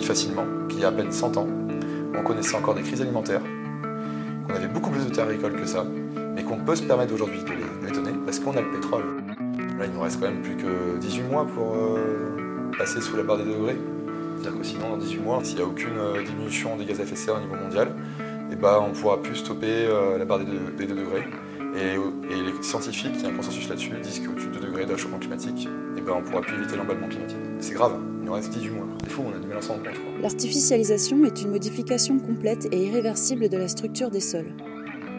facilement qu'il y a à peine 100 ans, on connaissait encore des crises alimentaires, qu'on avait beaucoup plus de terres agricoles que ça, mais qu'on peut se permettre aujourd'hui de les bétonner parce qu'on a le pétrole. Là, il nous reste quand même plus que 18 mois pour euh, passer sous la barre des 2 degrés. C'est-à-dire que sinon, dans 18 mois, s'il n'y a aucune euh, diminution des gaz à effet de serre au niveau mondial, eh ben, on ne pourra plus stopper euh, la barre des 2, degrés. Et, les scientifiques, il y a un consensus là-dessus, disent qu'au-dessus de 2 degrés de réchauffement climatique, eh ben, on ne pourra plus éviter l'emballement climatique. C'est grave, il nous reste 18 mois. C'est fou, on a du mal à s'en compte. L'artificialisation est une modification complète et irréversible de la structure des sols.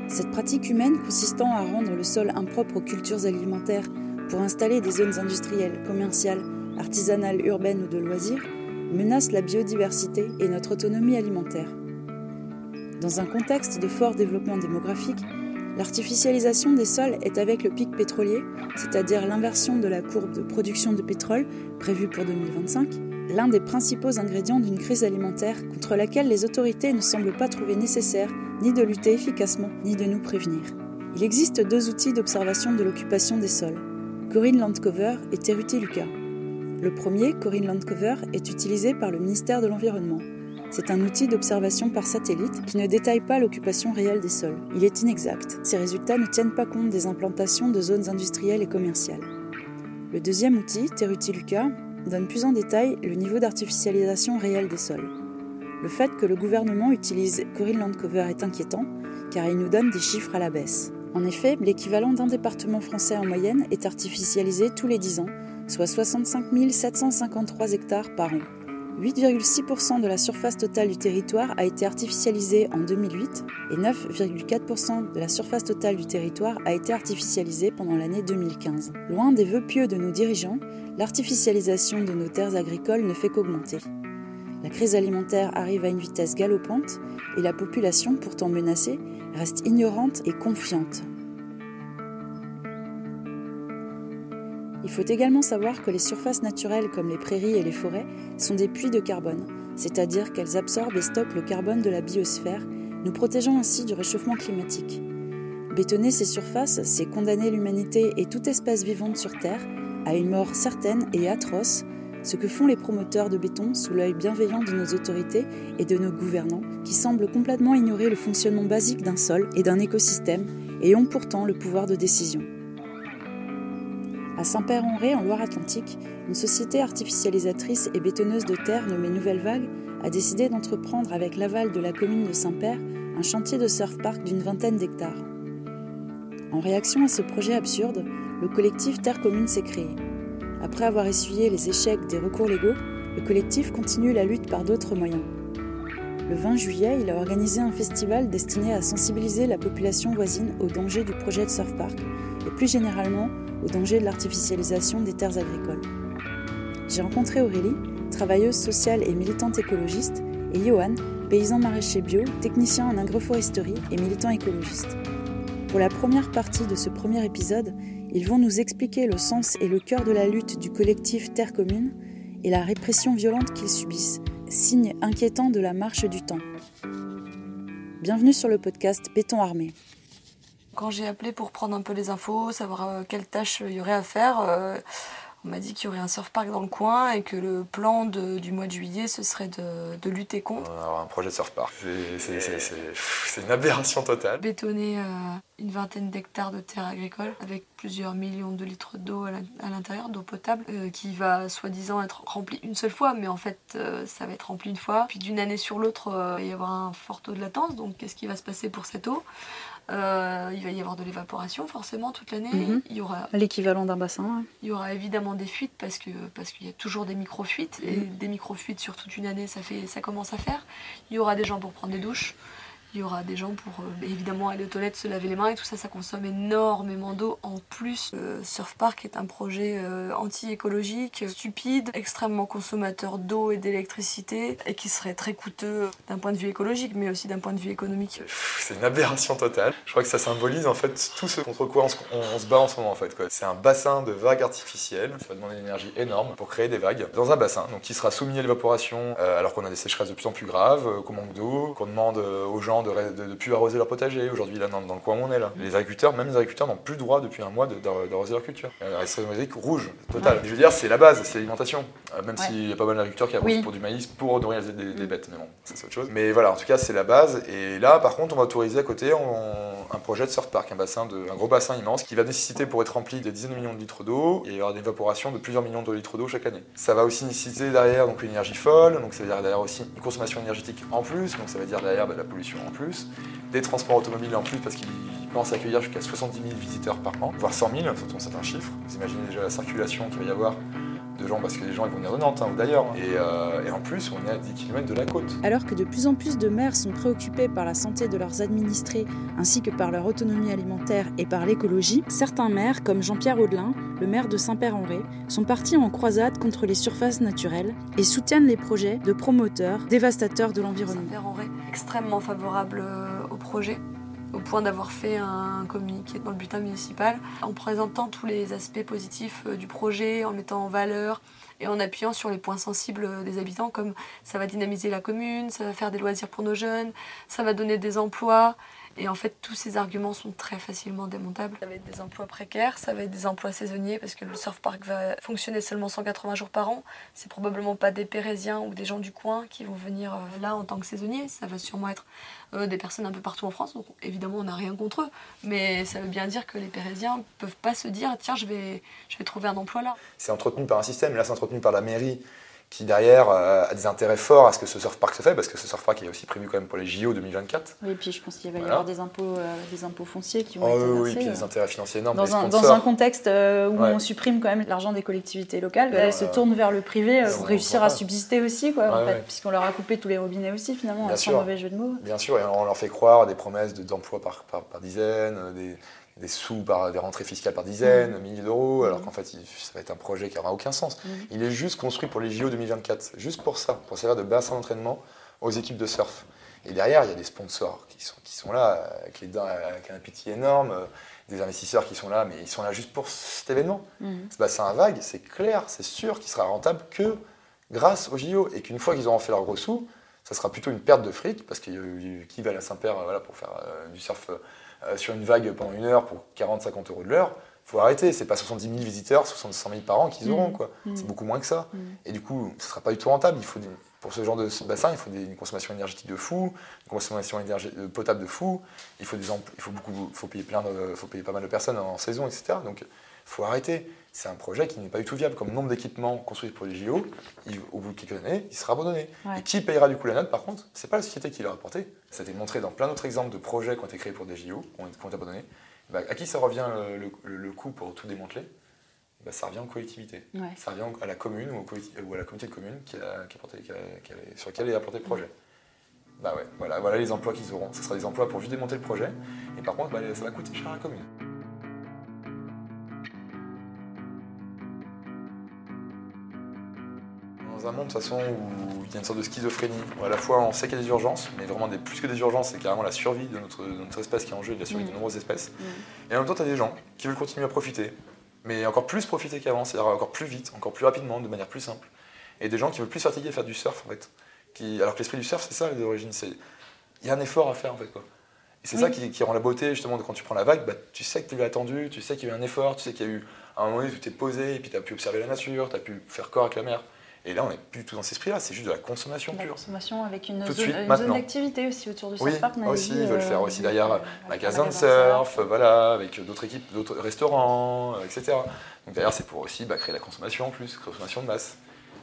Cette pratique humaine consistant à rendre le sol impropre aux cultures alimentaires pour installer des zones industrielles, commerciales, artisanales, urbaines ou de loisirs menace la biodiversité et notre autonomie alimentaire. Dans un contexte de fort développement démographique, l'artificialisation des sols est avec le pic pétrolier, c'est-à-dire l'inversion de la courbe de production de pétrole prévue pour 2025, l'un des principaux ingrédients d'une crise alimentaire contre laquelle les autorités ne semblent pas trouver nécessaire ni de lutter efficacement, ni de nous prévenir. Il existe deux outils d'observation de l'occupation des sols, Corinne Landcover et Teruti Lucas. Le premier, Corinne Landcover, est utilisé par le ministère de l'Environnement. C'est un outil d'observation par satellite qui ne détaille pas l'occupation réelle des sols. Il est inexact. Ces résultats ne tiennent pas compte des implantations de zones industrielles et commerciales. Le deuxième outil, Teruti Luca, donne plus en détail le niveau d'artificialisation réelle des sols. Le fait que le gouvernement utilise Corinne Landcover est inquiétant, car il nous donne des chiffres à la baisse. En effet, l'équivalent d'un département français en moyenne est artificialisé tous les 10 ans, soit 65 753 hectares par an. 8,6% de la surface totale du territoire a été artificialisée en 2008 et 9,4% de la surface totale du territoire a été artificialisée pendant l'année 2015. Loin des vœux pieux de nos dirigeants, l'artificialisation de nos terres agricoles ne fait qu'augmenter. La crise alimentaire arrive à une vitesse galopante et la population, pourtant menacée, reste ignorante et confiante. Il faut également savoir que les surfaces naturelles comme les prairies et les forêts sont des puits de carbone, c'est-à-dire qu'elles absorbent et stockent le carbone de la biosphère, nous protégeant ainsi du réchauffement climatique. Bétonner ces surfaces, c'est condamner l'humanité et toute espèce vivante sur Terre à une mort certaine et atroce, ce que font les promoteurs de béton sous l'œil bienveillant de nos autorités et de nos gouvernants, qui semblent complètement ignorer le fonctionnement basique d'un sol et d'un écosystème et ont pourtant le pouvoir de décision. À Saint-Père-en-Ré, en Loire-Atlantique, une société artificialisatrice et bétonneuse de terre nommée Nouvelle Vague a décidé d'entreprendre avec l'aval de la commune de Saint-Père un chantier de surf park d'une vingtaine d'hectares. En réaction à ce projet absurde, le collectif Terre Commune s'est créé. Après avoir essuyé les échecs des recours légaux, le collectif continue la lutte par d'autres moyens. Le 20 juillet, il a organisé un festival destiné à sensibiliser la population voisine aux dangers du projet de surf park et plus généralement au danger de l'artificialisation des terres agricoles. J'ai rencontré Aurélie, travailleuse sociale et militante écologiste, et Johan, paysan maraîcher bio, technicien en agroforesterie et militant écologiste. Pour la première partie de ce premier épisode, ils vont nous expliquer le sens et le cœur de la lutte du collectif Terre Commune et la répression violente qu'ils subissent, signe inquiétant de la marche du temps. Bienvenue sur le podcast Béton Armé. Quand j'ai appelé pour prendre un peu les infos, savoir euh, quelles tâches il y aurait à faire, euh, on m'a dit qu'il y aurait un surf park dans le coin et que le plan du mois de juillet, ce serait de, lutter contre. Alors un projet de surf park, c'est une aberration totale. Bétonner euh, une vingtaine d'hectares de terres agricoles avec plusieurs millions de litres d'eau à l'intérieur, d'eau potable, qui va soi-disant être remplie une seule fois, mais en fait ça va être rempli une fois. Puis d'une année sur l'autre, il va y avoir un fort taux de latence, donc qu'est-ce qui va se passer pour cette eau? Euh, il va y avoir de l'évaporation forcément toute l'année. Mhm. Il y aura l'équivalent d'un bassin. Il y aura évidemment des fuites parce que parce qu'il y a toujours des micro fuites et mhm. des micro fuites sur toute une année ça fait ça commence à faire. Il y aura des gens pour prendre des douches. Il y aura des gens pour euh, évidemment aller aux toilettes, se laver les mains et tout ça, ça consomme énormément d'eau. En plus, euh, Surf Park est un projet euh, anti-écologique, stupide, extrêmement consommateur d'eau et d'électricité et qui serait très coûteux d'un point de vue écologique mais aussi d'un point de vue économique. C'est une aberration totale. Je crois que ça symbolise en fait tout ce contre quoi on se, bat en ce moment en fait. C'est un bassin de vagues artificielles, ça va demander une énergie énorme pour créer des vagues dans un bassin donc qui sera soumis à l'évaporation alors qu'on a des sécheresses de plus en plus graves, qu'on manque d'eau, qu'on demande aux gens gens de ne plus arroser leur potager aujourd'hui, là, dans, le coin où on est là. Les agriculteurs, même les agriculteurs, n'ont plus le droit depuis un mois d'arroser leur culture. La restriction climatique rouge, total. Je veux dire, c'est la base, c'est l'alimentation. même s'il y a pas mal d'agriculteurs qui arrosent pour du maïs pour nourrir des, des, bêtes, mais bon, ça c'est autre chose. Mais voilà, en tout cas, c'est la base. Et là, par contre, on va autoriser à côté un projet de surf park, un, bassin de, un gros bassin immense qui va nécessiter pour être rempli des dizaines de millions de litres d'eau et il y aura une évaporation de plusieurs millions de litres d'eau chaque année. Ça va aussi nécessiter derrière donc, une énergie folle, donc ça veut dire derrière aussi une consommation énergétique en plus, donc ça veut dire derrière bah, la pollution plus, des transports automobiles en plus parce qu'il pense accueillir jusqu'à 70 000 visiteurs par an, voire 100 000, c'est un chiffre. Vous imaginez déjà la circulation qu'il va y avoir de gens parce que les gens ils vont venir de Nantes hein, ou d'ailleurs. Euh, et, en plus, on est à 10 km de la côte. Alors que de plus en plus de maires sont préoccupés par la santé de leurs administrés ainsi que par leur autonomie alimentaire et par l'écologie, certains maires, comme Jean-Pierre Audelin, le maire de Saint-Père-en-Ré, sont partis en croisade contre les surfaces naturelles et soutiennent les projets de promoteurs dévastateurs de l'environnement. Extrêmement favorable euh, au projet au point d'avoir fait un communiqué dans le bulletin municipal en présentant tous les aspects positifs euh, du projet, en mettant en valeur et en appuyant sur les points sensibles euh, des habitants comme ça va dynamiser la commune, ça va faire des loisirs pour nos jeunes, ça va donner des emplois, et en fait, tous ces arguments sont très facilement démontables. Ça va être des emplois précaires, ça va être des emplois saisonniers parce que le surf park va fonctionner seulement 180 jours par an. C'est probablement pas des Pérésiens ou des gens du coin qui vont venir euh, là en tant que saisonniers. Ça va sûrement être euh, des personnes un peu partout en France. Donc évidemment, on n'a rien contre eux. Mais ça veut bien dire que les Pérésiens peuvent pas se dire tiens, je vais, je vais trouver un emploi là. C'est entretenu par un système. Là, c'est entretenu par la mairie qui derrière euh, a des intérêts forts à ce que ce surf park se fait, parce que ce surf park est aussi prévu quand même pour les JO 2024. Oui, et puis je pense qu'il va y avoir des impôts, euh, des impôts fonciers qui vont oh, être Oui, et puis des euh, intérêts financiers énormes. Dans, un, dans un, contexte où on supprime quand même l'argent des collectivités locales, elles se tournent vers le privé pour réussir à subsister aussi, quoi, en fait, puisqu'on leur a coupé tous les robinets aussi, finalement, Bien sans mauvais jeu de mots. Bien sûr, et on leur fait croire des promesses d'emplois par, par, par dizaines, des des sous par des rentrées fiscales par dizaines, mmh. milliers d'euros, alors mmh. qu'en fait ça va être un projet qui n'aura aucun sens. Mmh. Il est juste construit pour les JO 2024, juste pour ça, pour servir de bassin d'entraînement aux équipes de surf. Et derrière, il y a des sponsors qui sont, qui sont là, avec, les avec un appétit énorme, euh, des investisseurs qui sont là, mais ils sont là juste pour cet événement. Ce bassin à vague, c'est clair, c'est sûr qu'il sera rentable que grâce aux JO, et qu'une fois qu'ils auront fait leur gros sous, ça sera plutôt une perte de fric, parce que qui va à Saint-Père voilà, pour faire euh, du surf euh, sur une vague pendant une heure pour 40-50 euros de l'heure, faut arrêter. C'est pas 70 000 visiteurs, 100 000 par an qu'ils auront. Mmh. quoi. Mmh. C'est beaucoup moins que ça. Mmh. Et du coup, ce sera pas du tout rentable. Il faut pour ce genre de bassin, il faut une consommation énergétique de fou, une consommation euh, potable de fou. Il faut, des il faut, beaucoup, faut, payer plein faut payer pas mal de personnes en saison, etc. Donc, il faut arrêter. C'est un projet qui n'est pas du tout viable. Comme nombre d'équipements construits pour les JO, au bout de quelques années, il sera abandonné. Et qui payera du coup la note, par contre C'est pas la société qui l'a rapporté. Ça a été montré dans plein d'autres exemples de projets qui ont été créés pour des JO, qui ont, été abandonnés. Bah, à qui ça revient le, coût pour tout démanteler? Bah, ça revient aux collectivités. Ça revient à la commune ou, à la communauté de communes qui a, sur laquelle est apporté le projet. Bah ouais, voilà, voilà les emplois qu'ils auront. Ce sera des emplois pour juste démonter le projet. Et par contre, bah, ça va coûter cher à la commune. Un monde de toute façon où il y a une sorte de schizophrénie, où à la fois on sait qu'il y a des urgences, mais vraiment des, plus que des urgences, c'est carrément la survie de notre, notre, espèce qui est en jeu, de la survie de mm. nombreuses espèces. Mm. Et en même temps, tu as des gens qui veulent continuer à profiter, mais encore plus profiter qu'avant, c'est-à-dire encore plus vite, encore plus rapidement, de manière plus simple. Et des gens qui veulent plus fatiguer et faire du surf en fait. Qui, alors que l'esprit du surf, c'est ça d'origine, c'est il y a un effort à faire en fait quoi. Et c'est ça qui, rend la beauté justement de quand tu prends la vague, bah, tu sais que tu l'as attendu, tu sais qu'il y a eu un effort, tu sais qu'il y a eu un moment où tu t'es posé et puis tu as pu observer la nature, tu as pu faire corps avec la mer. Et là, on n'est plus tout dans cet esprit-là, c'est juste de la consommation pure. La consommation avec une, zone, d'activité aussi autour du surf park. Oui, aussi, ils veulent faire aussi derrière magasin de surf, voilà, avec d'autres équipes, d'autres restaurants, euh, etc. Donc derrière, c'est pour aussi bah, créer la consommation en plus, consommation de masse.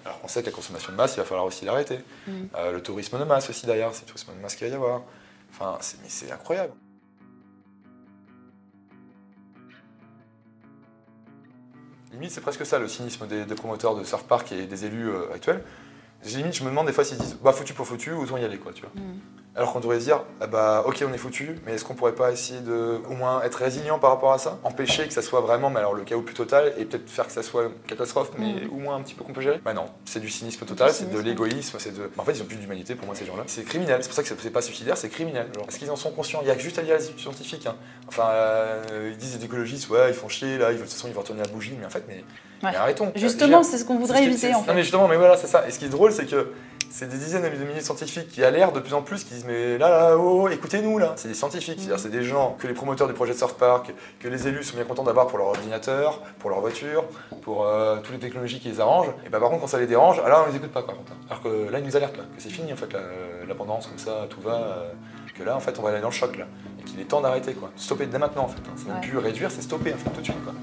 Alors qu'on sait que la consommation de masse, il va falloir aussi l'arrêter. Mm. Euh, le tourisme de masse aussi derrière, c'est le tourisme de masse qu'il va y avoir. Enfin, c'est incroyable. C'est presque ça le cynisme des, promoteurs de surf park et des élus euh, actuels. Limite, je me demande des fois s'ils disent bah foutu pour foutu, où y aller quoi, tu vois. Mm. Alors qu'on devrait se dire, ah bah ok on est foutu, mais est-ce qu'on pourrait pas essayer de au moins être résilient par rapport à ça? Empêcher que ça soit vraiment, mais alors le chaos plus total, et peut-être faire que ça soit une catastrophe, mais mm. au moins un petit peu qu'on peut gérer? Bah non, c'est du cynisme total, c'est de l'égoïsme, c'est de... En fait ils ont plus d'humanité pour moi ces gens-là. C'est criminel, c'est pour ça que c'est pas suicidaire, c'est criminel. Est-ce qu'ils en sont conscients Il y a juste à lire les études scientifiques. Hein. Enfin, euh, ils disent les écologistes, ouais ils font chier, là, ils, de toute façon ils vont retourner la bougie, mais en fait, mais, arrêtons. Justement, c'est ce qu'on voudrait éviter en fait. Non mais justement, mais voilà, c'est ça. Et ce qui est drôle, c'est que C'est des dizaines de milliers de scientifiques qui alertent de plus en plus, qui disent mais là, là, oh, écoutez-nous là. C'est des scientifiques, c'est-à-dire c'est des gens que les promoteurs du projet de Surf Park, que les élus sont bien contents d'avoir pour leur ordinateur, pour leur voiture, pour euh, toutes les technologies qui les arrangent. Et bah par contre quand ça les dérange, alors on les écoute pas quoi. Alors que là ils nous alertent là, que c'est fini en fait l'abondance comme ça, tout va, euh, que là en fait on va aller dans le choc là. Et qu'il est temps d'arrêter quoi. Stopper dès maintenant en fait. Hein. C'est même plus réduire, c'est stopper en fait tout de suite quoi.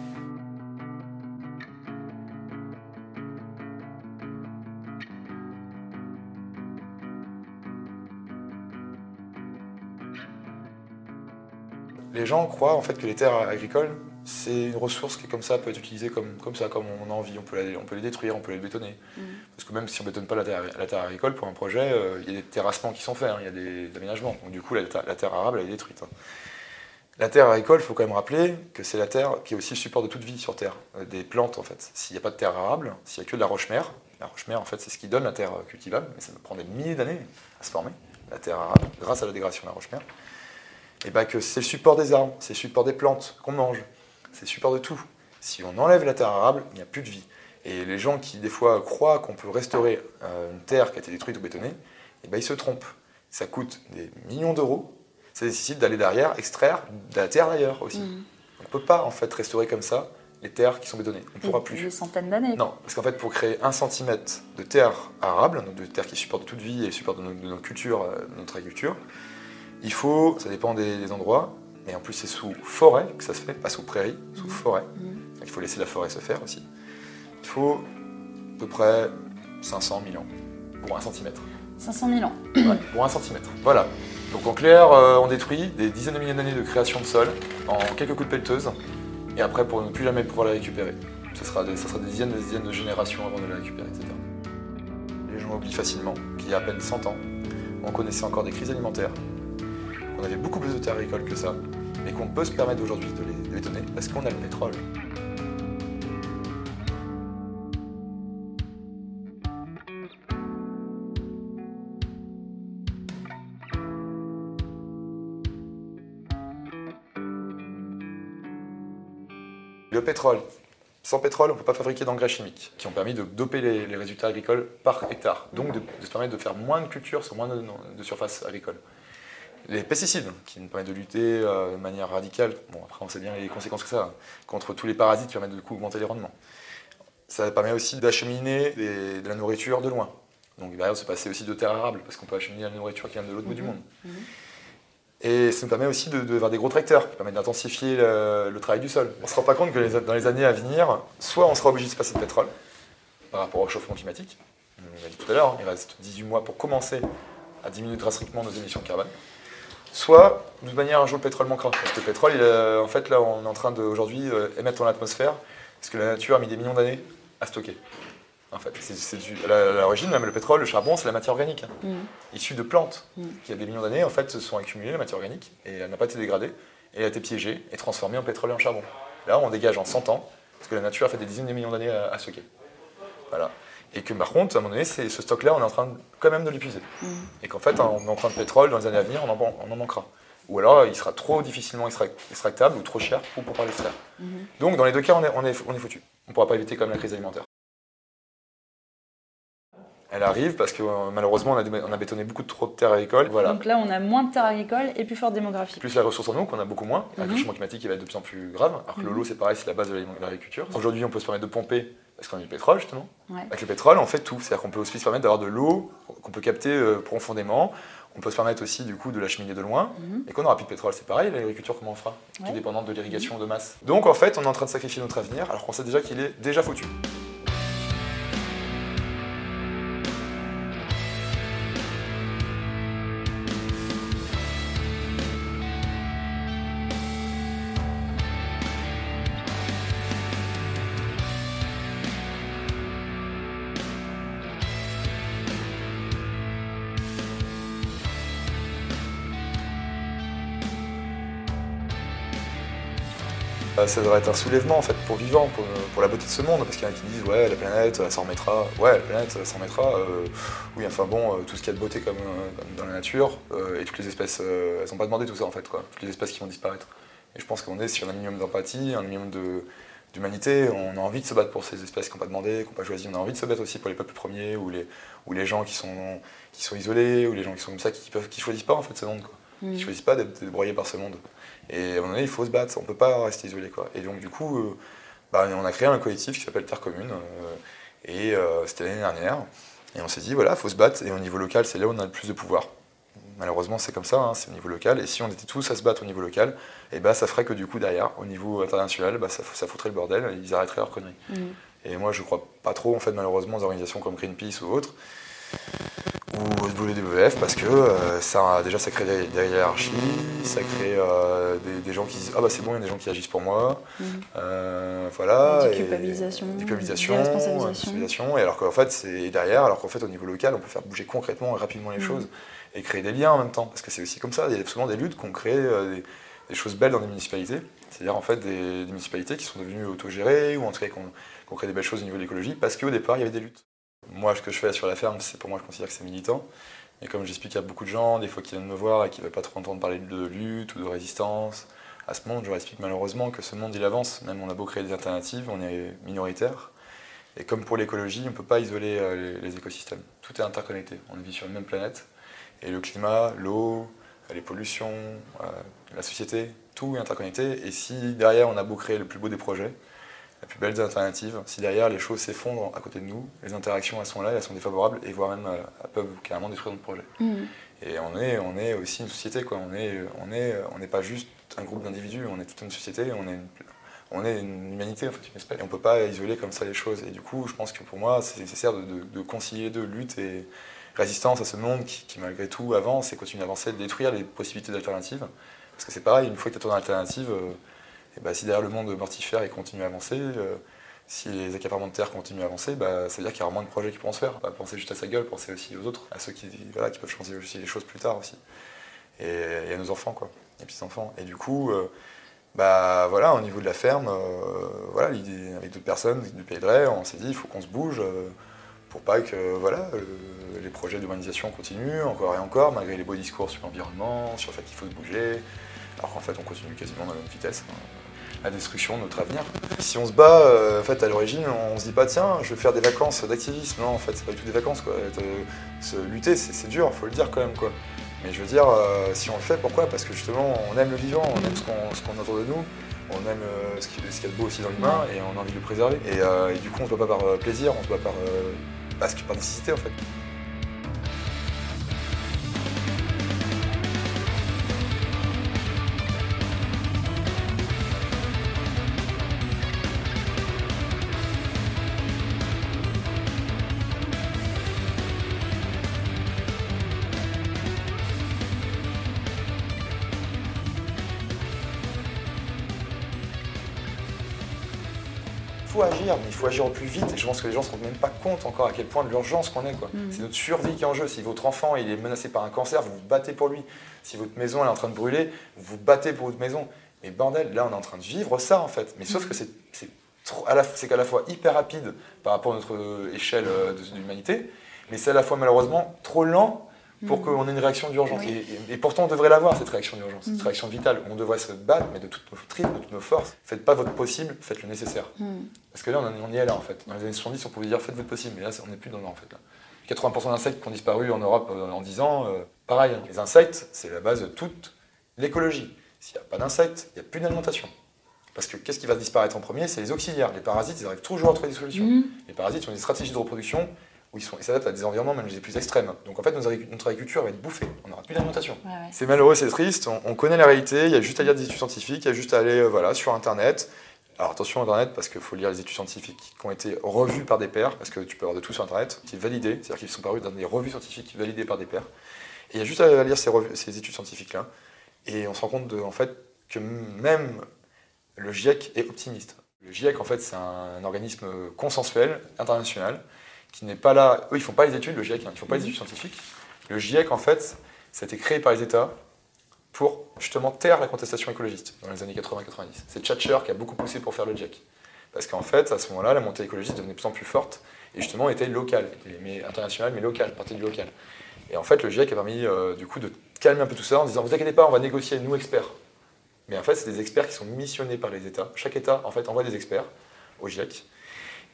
Les gens croient en fait que les terres agricoles, c'est une ressource qui comme ça peut être utilisée comme, comme ça, comme on a envie. On peut, on peut les détruire, on peut les bétonner. Mm. Parce que même si on ne bétonne pas la terre, la terre agricole pour un projet, euh, il y a des terrassements qui sont faits, hein, il y a des, aménagements. Donc du coup, la, terre arable, elle est détruite. Hein. La terre agricole, il faut quand même rappeler que c'est la terre qui est aussi le support de toute vie sur Terre, euh, des plantes en fait. S'il n'y a pas de terre arable, s'il n'y a que de la roche-mère, la roche-mère en fait c'est ce qui donne la terre cultivable, mais ça prend des milliers d'années à se former, la terre arable, grâce à la dégradation de la roche-mère et bah que c'est le support des arbres, c'est le support des plantes qu'on mange, c'est le support de tout. Si on enlève la terre arable, il n'y a plus de vie. Et les gens qui des fois croient qu'on peut restaurer euh, une terre qui a été détruite ou bétonnée, et ben ils se trompent. Ça coûte des millions d'euros. Ça nécessite d'aller derrière extraire de la terre d'ailleurs aussi. Mmh. On ne peut pas en fait restaurer comme ça les terres qui sont bétonnées. On ne pourra plus. Des centaines d'années. Non, parce qu'en fait, pour créer un centimètre de terre arable, de terre qui supporte toute vie et supporte de nos, de nos cultures, euh, de notre agriculture, il faut, ça dépend des, endroits, mais en plus c'est sous forêt que ça se fait, pas sous prairie, sous mmh. forêt. Mmh. Il faut laisser la forêt se faire aussi. Il faut à peu près 500 000 ans pour un centimètre. 500 000 ans ouais, Pour un centimètre. Voilà. Donc en clair, euh, on détruit des dizaines de milliers d'années de création de sol en quelques coups de pelleteuse, et après pour ne plus jamais pouvoir la récupérer. Ce sera des, ça sera des dizaines, des dizaines de générations avant de la récupérer, etc. Les gens oublient facilement qu'il y a à peine 100 ans, on connaissait encore des crises alimentaires, on avait beaucoup plus de terres agricoles que ça, mais qu'on peut se permettre aujourd'hui de les, donner parce qu'on a le pétrole. Le pétrole. Sans pétrole, on ne peut pas fabriquer d'engrais chimiques, qui ont permis de doper les, résultats agricoles par hectare, donc de, se permettre de faire moins de cultures sur moins de surface agricole les pesticides, qui nous permettent de lutter euh, de manière radicale, bon après on sait bien les conséquences que ça a, contre tous les parasites qui permettent de coup augmenter les rendements. Ça permet aussi d'acheminer de la nourriture de loin. Donc derrière, se passer aussi de terres arables, parce qu'on peut acheminer la nourriture qui vient de l'autre bout du mhm. monde. Mhm. Et ça nous permet aussi de, de, des gros tracteurs, qui permettent d'intensifier le, travail du sol. On ne se rend pas compte que dans les années à venir, soit on sera obligé de se passer de pétrole, par rapport au réchauffement climatique, on l'a dit tout à l'heure, il reste 18 mois pour commencer à diminuer drastiquement nos émissions de carbone soit d'une manière un jour le pétrole manquera. Parce que le pétrole, en fait, là, on est en train d'aujourd'hui euh, émettre dans l'atmosphère, parce que la nature a mis des millions d'années à stocker. En fait, c'est à l'origine, même le pétrole, le charbon, c'est la matière organique, hein. mm. issue de plantes mm. qui, il y a des millions d'années, en fait, se sont accumulées, la matière organique, et elle n'a pas été dégradée, et elle a été piégée et transformée en pétrole et en charbon. Là, on dégage en 100 ans, parce que la nature a fait des dizaines de millions d'années à, à stocker. Voilà et que par contre, à un moment donné, ce stock-là, on est en train quand même de l'épuiser. Mm. Et qu'en fait, en empreinte de pétrole, dans les années à venir, on en, manquera. Ou alors, il sera trop difficilement extractable ou trop cher pour pouvoir l'extraire. Mm-hmm. Donc, dans les deux cas, on est, on est, on est foutu. On ne pourra pas éviter comme la crise alimentaire. Elle arrive parce que euh, malheureusement, on a, on a, bétonné beaucoup trop de terres agricoles. Voilà. Donc là, on a moins de terres agricoles et plus forte démographie. Plus la ressource en eau, qu'on a beaucoup moins. Mm-hmm. Le changement climatique il va être de plus en plus grave. Alors que mm-hmm. l'eau, c'est pareil, c'est la base de l'agriculture. Aujourd'hui, on peut se permettre de pomper parce qu'on a du pétrole justement. Avec le pétrole, on fait tout. C'est-à-dire qu'on peut aussi se permettre d'avoir de l'eau qu'on peut capter euh, profondément. On peut se permettre aussi du coup de l'acheminer de loin. Mhm. Et qu'on n'aura plus de pétrole, c'est pareil, l'agriculture comment on fera? Tout dépendant de l'irrigation de masse. Donc en fait, on est en train de sacrifier notre avenir alors qu'on sait déjà qu'il est déjà foutu. Ça devrait être un soulèvement en fait pour vivant, pour, la beauté de ce monde, parce qu'il y en a qui disent ouais la planète s'en remettra, ouais la planète s'en remettra, euh, oui enfin bon euh, tout ce qu'il y a de beauté comme, dans la nature et toutes les espèces elles n'ont pas demandé tout ça en fait quoi, toutes les espèces qui vont disparaître. Et je pense qu'on est sur un minimum d'empathie, un minimum d'humanité, on a envie de se battre pour ces espèces qui n'ont pas demandé, qui n'ont pas choisi. On a envie de se battre aussi pour les peuples premiers ou les, gens qui sont, isolés ou les gens qui sont comme ça, qui ne choisissent pas en fait ce monde. Quoi. Ils ne choisissent pas d'être broyés par ce monde. Et à un moment donné, il faut se battre, on ne peut pas rester isolé. Quoi. Et donc, du coup, euh, bah, on a créé un collectif qui s'appelle Terre Commune. Euh, et euh, c'était l'année dernière. Et on s'est dit, voilà, il faut se battre. Et au niveau local, c'est là où on a le plus de pouvoir. Malheureusement, c'est comme ça, hein, c'est au niveau local. Et si on était tous à se battre au niveau local, et eh bah, ça ferait que du coup, derrière, au niveau international, bah, ça, ça foutrait le bordel, et ils arrêteraient leur conneries. Mm. Et moi, je crois pas trop, en fait, malheureusement, aux organisations comme Greenpeace ou autres, ou WWF parce que euh, ça, déjà ça crée des, hiérarchies, ça crée euh, des, gens qui disent ah bah c'est bon, il y a des gens qui agissent pour moi, mhm. euh, voilà. Des culpabilisations, des culpabilisations, et alors qu'en fait c'est derrière, alors qu'en fait au niveau local on peut faire bouger concrètement et rapidement les mhm. choses et créer des liens en même temps, parce que c'est aussi comme ça, il y a souvent des luttes qu'on crée des, choses belles dans des municipalités, c'est-à-dire en fait des, municipalités qui sont devenues autogérées ou en tout cas qu'on crée des belles choses au niveau de l'écologie parce qu'au départ il y avait des luttes. Moi, ce que je fais sur la ferme, c'est pour moi, je considère que c'est militant. Et comme j'explique à beaucoup de gens, des fois qui viennent me voir et qui ne veulent pas trop entendre parler de lutte ou de résistance, à ce monde, je leur explique malheureusement que ce monde, il avance. Même on a beau créer des alternatives, on est minoritaire. Et comme pour l'écologie, on ne peut pas isoler euh, les, écosystèmes. Tout est interconnecté. On vit sur une même planète. Et le climat, l'eau, les pollutions, euh, la société, tout est interconnecté. Et si derrière, on a beau créer le plus beau des projets, la plus belle alternative. Si derrière les choses s'effondrent à côté de nous, les interactions elles sont là, elles sont défavorables et voire même euh, elles peuvent carrément détruire notre projet. Mm. Et on est, on est aussi une société, quoi. On n'est on est, on n'est pas juste un groupe d'individus, on est toute une société, on est une, on est une humanité en fait, une espèce. Et on peut pas isoler comme ça les choses. Et du coup, je pense que pour moi, c'est nécessaire de, de, concilier deux, lutte et résistance à ce monde qui, malgré tout avance et continue d'avancer, de détruire les possibilités d'alternatives. Parce que c'est pareil, une fois que tu as ton alternative, bah, si derrière le monde mortifère il continue à avancer, euh, si les accaparements de terre continuent à avancer, bah, ça veut dire qu'il y aura moins de projets qui pourront se faire. Pas penser juste à sa gueule, penser aussi aux autres, à ceux qui, peuvent changer aussi les choses plus tard aussi. Et, à nos enfants, quoi, les petits-enfants. Et du coup, euh, bah, voilà, au niveau de la ferme, euh, avec d'autres personnes du Pays de on s'est dit il faut qu'on se bouge pour pas que les projets d'urbanisation continuent encore et encore, malgré les beaux discours sur l'environnement, sur le fait qu'il faut se bouger, alors qu'en fait on continue quasiment dans la même vitesse. La destruction de notre avenir. Si on se bat, euh, en fait, à l'origine, on se dit pas tiens, je vais faire des vacances d'activisme. Non, en fait, c'est pas du tout des vacances. Quoi. Se lutter, c'est dur, faut le dire quand même. Quoi. Mais je veux dire, euh, si on le fait, pourquoi? Parce que justement, on aime le vivant, on aime ce qu'on a autour de nous, on aime euh, ce qu'il y a de beau aussi dans l'humain et on a envie de le préserver. Et, du coup, on se bat pas par plaisir, on se bat par, parce que par nécessité en fait. Faut agir au plus vite. Et je pense que les gens ne se rendent même pas compte encore à quel point de l'urgence qu'on est. Quoi. Mm. C'est notre survie qui est en jeu. Si votre enfant il est menacé par un cancer, vous vous battez pour lui. Si votre maison est en train de brûler, vous vous battez pour votre maison. Mais bordel, là on est en train de vivre ça en fait. Mais sauf mm. que c'est c'est qu'à la fois hyper rapide par rapport à notre échelle euh, de, l'humanité, mais c'est à la fois malheureusement trop lent pour mm. qu'on ait une réaction d'urgence. Et, pourtant, on devrait l'avoir, cette réaction d'urgence, cette mm. réaction vitale. On devrait se battre, mais de toutes nos tripes, de toutes nos forces. Faites pas votre possible, faites le nécessaire. Mm. Parce que là, on, y est là, en fait. Dans les années 70, on pouvait dire faites votre possible, mais là, on n'est plus dans là, en fait. Là. 80% d'insectes qui ont disparu en Europe euh, en 10 ans, euh, pareil, hein. les insectes, c'est la base de toute l'écologie. S'il n'y a pas d'insectes, il n'y a plus d'alimentation. Parce que qu'est-ce qui va disparaître en premier? C'est les auxiliaires. Les parasites, ils arrivent toujours à trouver des solutions. Les parasites ont des stratégies de reproduction où ils, s'adaptent à des environnements même les plus extrêmes. Donc en fait, notre, agriculture va être bouffée, on n'aura plus d'alimentation. C'est malheureux, c'est triste, on, connaît la réalité, il y a juste à lire des études scientifiques, il y a juste à aller euh, voilà, sur Internet. Alors attention Internet, parce qu'il faut lire les études scientifiques qui ont été revues par des pairs, parce que tu peux avoir de tout sur Internet, qui est validé, c'est-à-dire qu'ils sont parus dans des revues scientifiques validées par des pairs. Et il y a juste à lire ces, ces études scientifiques-là, et on se rend compte de, en fait, que même le GIEC est optimiste. Le GIEC, en fait, c'est un organisme consensuel, international, qui n'est pas là. Eux, ils font pas les études, le GIEC, hein, ils font pas les études scientifiques. Le GIEC, en fait, ça a été créé par les États pour justement taire la contestation écologiste dans les années 80-90. C'est Thatcher qui a beaucoup poussé pour faire le GIEC. Parce qu'en fait, à ce moment-là, la montée écologiste devenait de plus en plus forte et justement était locale, mais internationale, mais locale, partie du local. Et en fait, le GIEC a permis euh, du coup de calmer un peu tout ça en disant Vous inquiétez pas, on va négocier, nous experts. Mais en fait, c'est des experts qui sont missionnés par les États. Chaque État, en fait, envoie des experts au GIEC.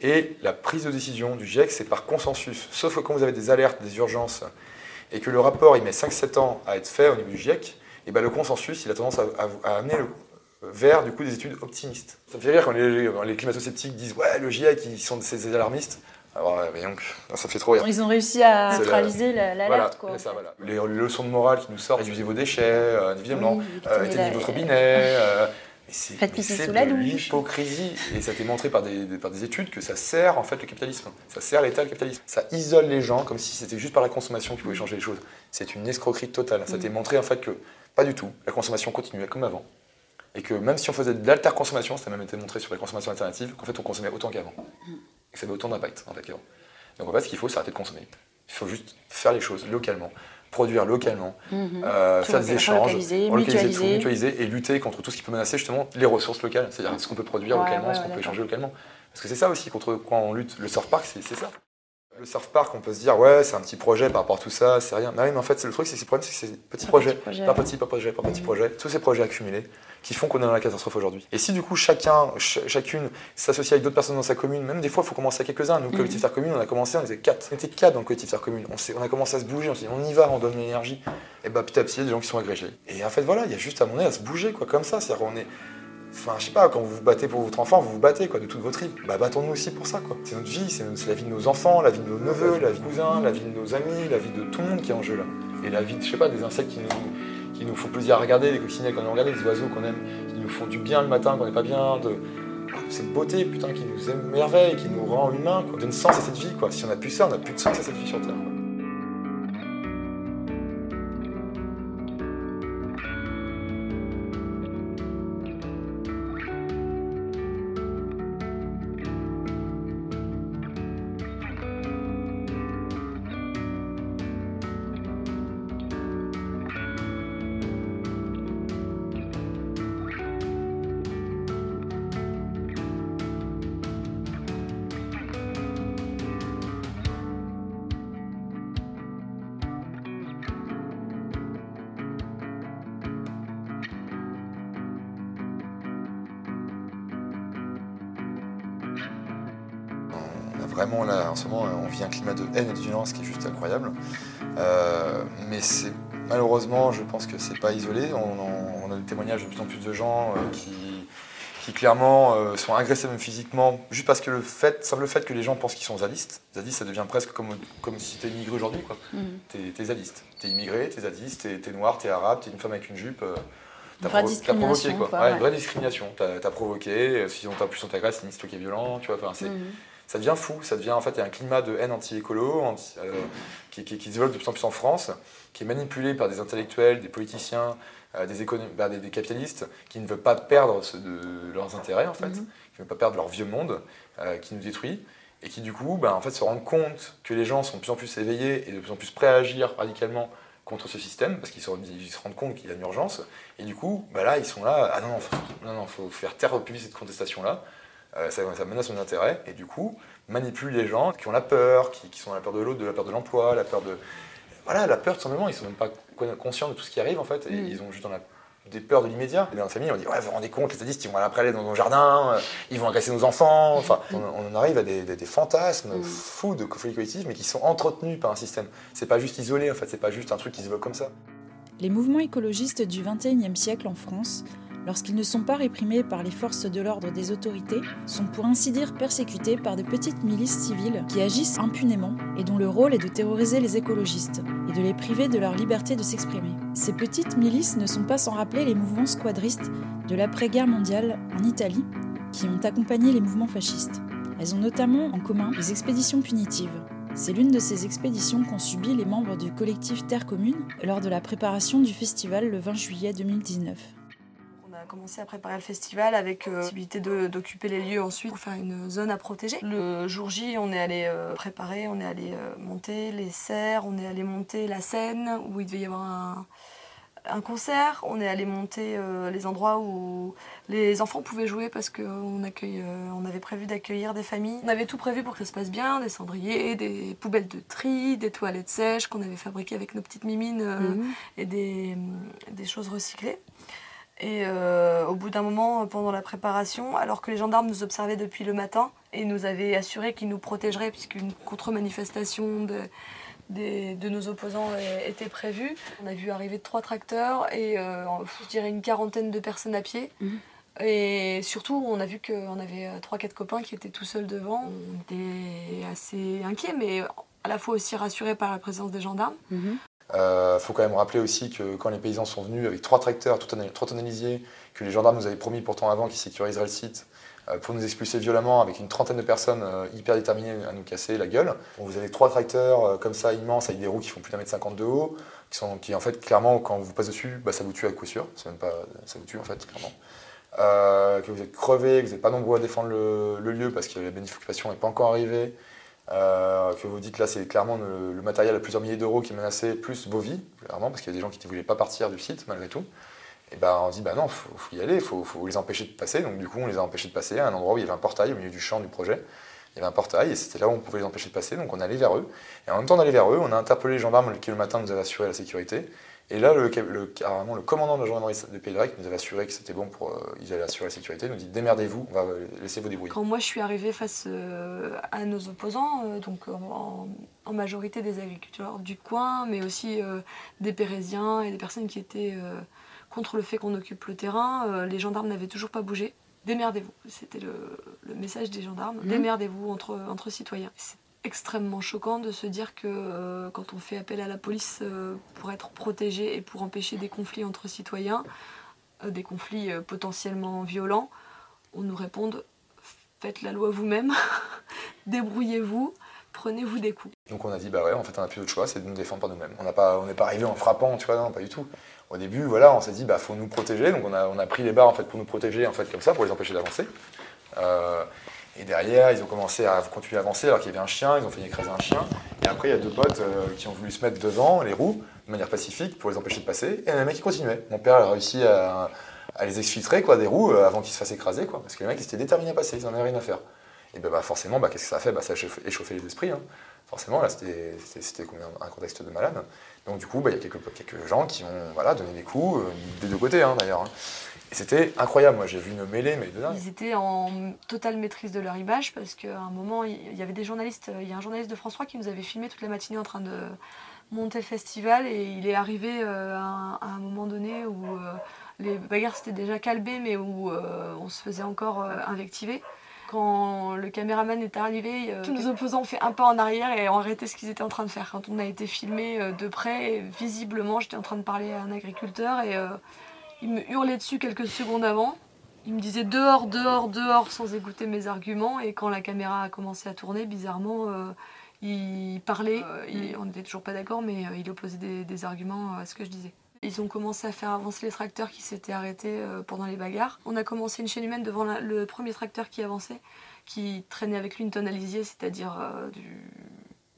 Et la prise de décision du GIEC, c'est par consensus. Sauf que quand vous avez des alertes, des urgences, et que le rapport il met 5-7 ans à être fait au niveau du GIEC, et ben le consensus, il a tendance à, à- à amener le- vers du coup des études optimistes. Ça me fait rire quand les, quand les climato-sceptiques disent ouais le GIEC ils sont ces alarmistes. Alors donc, ça fait trop rire. Ils ont réussi à neutraliser la- Voilà, l'alerte. quoi. c'est ça, voilà. Les, les leçons de morale qui nous sortent, réduisez vos déchets, euh, Oui, euh, éteignez votre robinet. euh, Faites pipi c'est sous la de douche. l'hypocrisie. Et ça a été montré par des, des- par des études que ça sert en fait le capitalisme. Ça sert l'État le capitalisme. Ça isole les gens comme si c'était juste par la consommation qu'ils pouvaient changer les choses. C'est une escroquerie totale. Ça a Mm. été montré en fait que pas du tout. La consommation continuait comme avant. Et que même si on faisait de l'alter-consommation, ça a même été montré sur la consommation alternative, qu'en fait on consommait autant qu'avant. Mm. Et que ça avait autant d'impact en fait qu'avant. Donc en fait, ce qu'il faut, c'est arrêter de consommer. Il faut juste faire les choses localement, produire localement, Mhm. euh, faire des échanges, Relocaliser, relocaliser tout, mutualiser. mutualiser et lutter contre tout ce qui peut menacer justement les ressources locales, c'est-à-dire ce qu'on peut produire Ouais, localement, ouais, ce qu'on ouais, peut échanger localement. Parce que c'est ça aussi contre quoi on lutte. Le surf park, c'est ça. Le surf park, on peut se dire ouais, c'est un petit projet par rapport à tout ça, c'est rien. Mais oui, mais en fait, c'est le truc, c'est que ces problèmes, c'est que c'est des petits Par petit, par projet, par petit projet, tous ces projets accumulés qui font qu'on est dans la catastrophe aujourd'hui. Et si du coup chacun, ch- chacune s'associe avec d'autres personnes dans sa commune, même des fois, il faut commencer à quelques-uns. Nous, Mhm. collectif Terre Commune, on a commencé, on était quatre. On était quatre dans le collectif Terre Commune. On, on a commencé à se bouger, on s'est dit on y va, on donne l'énergie. Et bah petit à petit, il y a des gens qui sont agrégés. Et en fait, voilà, il y a juste à mon avis à se bouger, quoi, comme ça. C'est-à-dire qu'on est. Enfin, je sais pas, quand vous vous battez pour votre enfant, vous vous battez quoi, de toute votre vie. Bah, battons-nous aussi pour ça, quoi. C'est notre vie, c'est la vie de nos enfants, la vie de nos neveux, la vie de nos cousins, la vie de nos amis, la vie de tout le monde qui est en jeu là. Et la vie, de, je sais pas, des insectes qui nous, qui nous font plaisir à regarder, des coccinelles qu'on aime regarder, des oiseaux qu'on aime, qui nous font du bien le matin quand on n'est pas bien, de cette beauté, putain, qui nous émerveille, qui nous rend humains, quoi. donne sens à cette vie, quoi. Si on n'a plus ça, on n'a plus de sens à cette vie sur Terre. quoi. Haine et de violence qui est juste incroyable. Euh, mais c'est malheureusement, je pense que c'est pas isolé. On, a des témoignages de plus en plus de gens euh, qui, qui clairement euh, sont agressés même physiquement, juste parce que le fait, simple fait que les gens pensent qu'ils sont zadistes. Zadiste, ça devient presque comme, comme si t'es immigré aujourd'hui, quoi. Mhm. T'es, t'es zadiste. T'es immigré, t'es zadiste, t'es, noir, t'es arabe, t'es une femme avec une jupe. vraie provo- provoqué, quoi. quoi, Ouais, ouais. une vraie discrimination. T'as, t'as provoqué, si on t'a plus on t'agresse, c'est toi qui est violent, tu vois. Enfin, c'est, Mhm. Ça devient fou, ça devient en fait il y a un climat de haine anti-écolo anti- euh, qui, qui- qui se développe de plus en plus en France, qui est manipulé par des intellectuels, des politiciens, euh, des, bah, des, des capitalistes qui ne veulent pas perdre ce- de leurs intérêts en fait, Mhm. qui ne veulent pas perdre leur vieux monde euh, qui nous détruit et qui du coup bah, en fait, se rendent compte que les gens sont de plus en plus éveillés et de plus en plus prêts à agir radicalement contre ce système parce qu'ils se, rendent compte qu'il y a une urgence et du coup bah là ils sont là ah non non faut, non, non, faut faire taire au vite cette contestation là euh, ça, ça menace son intérêt, et du coup, manipule les gens qui ont la peur, qui, qui sont dans la peur de l'autre, de la peur de l'emploi, la peur de. Voilà, la peur, tout simplement, ils sont même pas con- conscients de tout ce qui arrive, en fait, et Mm. ils ont juste dans la- des peurs de l'immédiat. Et dans la famille, on dit Ouais, vous vous rendez compte, les sadistes, ils vont après aller dans nos jardins, euh, ils vont agresser nos enfants. Enfin, on, on en arrive à des, des- des fantasmes Mm. fous de folie collective, mais qui sont entretenus par un système. C'est pas juste isolé, en fait, c'est pas juste un truc qui se veut comme ça. Les mouvements écologistes du XXIe siècle en France, lorsqu'ils ne sont pas réprimés par les forces de l'ordre des autorités, sont pour ainsi dire persécutés par de petites milices civiles qui agissent impunément et dont le rôle est de terroriser les écologistes et de les priver de leur liberté de s'exprimer. Ces petites milices ne sont pas sans rappeler les mouvements squadristes de l'après-guerre mondiale en Italie qui ont accompagné les mouvements fascistes. Elles ont notamment en commun les expéditions punitives. C'est l'une de ces expéditions qu'ont subi les membres du collectif Terre Commune lors de la préparation du festival le 20 juillet 2019. On a commencé à préparer le festival avec euh, possibilité d'occuper les lieux ensuite pour faire une zone à protéger. Le jour J, on est allé euh, préparer, on est allé euh, monter les serres, on est allé monter la scène où il devait y avoir un, un concert, on est allé monter euh, les endroits où les enfants pouvaient jouer parce qu'on accueille, on avait prévu d'accueillir des familles. On avait tout prévu pour que ça se passe bien, des cendriers, des poubelles de tri, des toilettes sèches qu'on avait fabriquées avec nos petites mimines Mhm. et des, des choses recyclées. Et euh, au bout d'un moment, pendant la préparation, alors que les gendarmes nous observaient depuis le matin et nous avaient assuré qu'ils nous protégeraient puisqu'une contre-manifestation de, de nos opposants était prévue, on a vu arriver trois tracteurs et euh, je dirais une quarantaine de personnes à pied. Mhm. Et surtout, on a vu qu'on avait trois, quatre copains qui étaient tout seuls devant. On était assez inquiets, mais à la fois aussi rassurés par la présence des gendarmes. Mhm. Il euh, faut quand même rappeler aussi que quand les paysans sont venus avec trois tracteurs, trois tonalisiers, que les gendarmes nous avaient promis pourtant avant qu'ils sécuriseraient le site, euh, pour nous expulser violemment avec une trentaine de personnes euh, hyper déterminées à nous casser la gueule. vous avez trois tracteurs comme ça immenses avec des roues qui font plus d'un mètre cinquante de haut, qui, sont, qui en fait clairement quand vous passez dessus, bah, ça vous tue à coup sûr, même pas, ça vous tue en fait clairement. que vous êtes crevé, que vous n'êtes pas nombreux à défendre le, lieu parce que la bénéfice n'est pas encore arrivée, euh, que vous dites là, c'est clairement le, matériel à plusieurs milliers d'euros qui menacé, plus vos vies, clairement, parce qu'il y a des gens qui ne voulaient pas partir du site malgré tout. Et ben on dit bah non, faut, faut y aller, il faut, les empêcher de passer. Donc du coup, on les a empêchés de passer à un endroit où il y avait un portail au milieu du champ du projet. Il y avait un portail et c'était là où on pouvait les empêcher de passer. Donc on allait vers eux. Et en même temps d'aller vers eux, on a interpellé les gendarmes qui le matin nous avaient assuré la sécurité. Et là, le, carrément, le commandant de la gendarmerie de Pays de nous avait assuré que c'était bon pour. Euh, ils allaient assurer la sécurité. Il nous dit démerdez-vous, on va laisser vous débrouiller. Quand moi je suis arrivée face euh, à nos opposants, euh, donc en, majorité des agriculteurs du coin, mais aussi des Pérésiens et des personnes qui étaient contre le fait qu'on occupe le terrain, les gendarmes n'avaient toujours pas bougé. Démerdez-vous, c'était le, message des gendarmes. Mmh. Démerdez-vous entre, entre citoyens extrêmement choquant de se dire que euh, quand on fait appel à la police euh, pour être protégé et pour empêcher des conflits entre citoyens, euh, des conflits potentiellement violents, on nous réponde faites la loi vous-même, débrouillez-vous, prenez-vous des coups. Donc on a dit bah ouais en fait on n'a plus d'autre choix, c'est de nous défendre par nous-mêmes. On n'est pas, pas arrivé en frappant, tu vois, non pas du tout. Au début voilà on s'est dit bah faut nous protéger, donc on a, on a pris les barres en fait pour nous protéger en fait comme ça pour les empêcher d'avancer. Et derrière, ils ont commencé à continuer à avancer alors qu'il y avait un chien, ils ont failli écraser un chien. Et après, il y a deux potes euh, qui ont voulu se mettre devant les roues de manière pacifique pour les empêcher de passer. Et un mec qui continuait. Mon père a réussi à, les exfiltrer quoi, des roues euh, avant qu'ils se fassent écraser. Quoi, parce que les mecs ils étaient déterminés à passer, ils n'en avaient rien à faire. Et ben, bah, forcément, bah, qu'est-ce que ça a fait? Bah, Ça a échauffé les esprits. Hein. Forcément, là, c'était un contexte de malade. Donc du coup, bah, il y a quelques, quelques gens qui ont voilà, donné des coups, euh, des deux côtés hein, d'ailleurs. Hein. Et c'était incroyable, moi j'ai vu une mêlée, mais de dingue. Ils étaient en totale maîtrise de leur image parce qu'à un moment, il y avait des journalistes, il y a un journaliste de France 3 qui nous avait filmé toute la matinée en train de monter le festival et il est arrivé euh, à, un, moment donné où euh, les bagarres s'étaient déjà calmées mais où on se faisait encore invectiver quand le caméraman est arrivé, euh, tous nos opposants ont fait un pas en arrière et ont arrêté ce qu'ils étaient en train de faire. Quand on a été filmé euh, de près, visiblement, j'étais en train de parler à un agriculteur et euh, il me hurlait dessus quelques secondes avant. Il me disait dehors, dehors, dehors sans écouter mes arguments. Et quand la caméra a commencé à tourner, bizarrement, il parlait. on n'était toujours pas d'accord, mais il opposait des arguments à ce que je disais. Ils ont commencé à faire avancer les tracteurs qui s'étaient arrêtés euh, pendant les bagarres. On a commencé une chaîne humaine devant le premier tracteur qui avançait, qui traînait avec lui une tonne alisier, c'est-à-dire euh,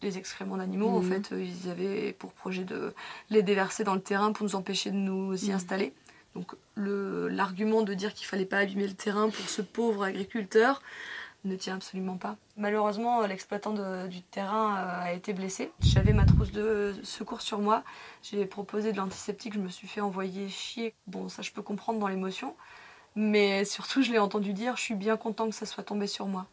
des excréments d'animaux. En mhm. fait, euh, ils avaient pour projet de les déverser dans le terrain pour nous empêcher de nous y mhm. installer. Donc l'argument de dire qu'il fallait pas abîmer le terrain pour ce pauvre agriculteur, ne tient absolument pas. Malheureusement, l'exploitant du terrain euh, a été blessé. J'avais ma trousse de secours sur moi. J'ai proposé de l'antiseptique, je me suis fait envoyer chier. Bon, ça je peux comprendre dans l'émotion. Mais surtout, je l'ai entendu dire, je suis bien content que ça soit tombé sur moi.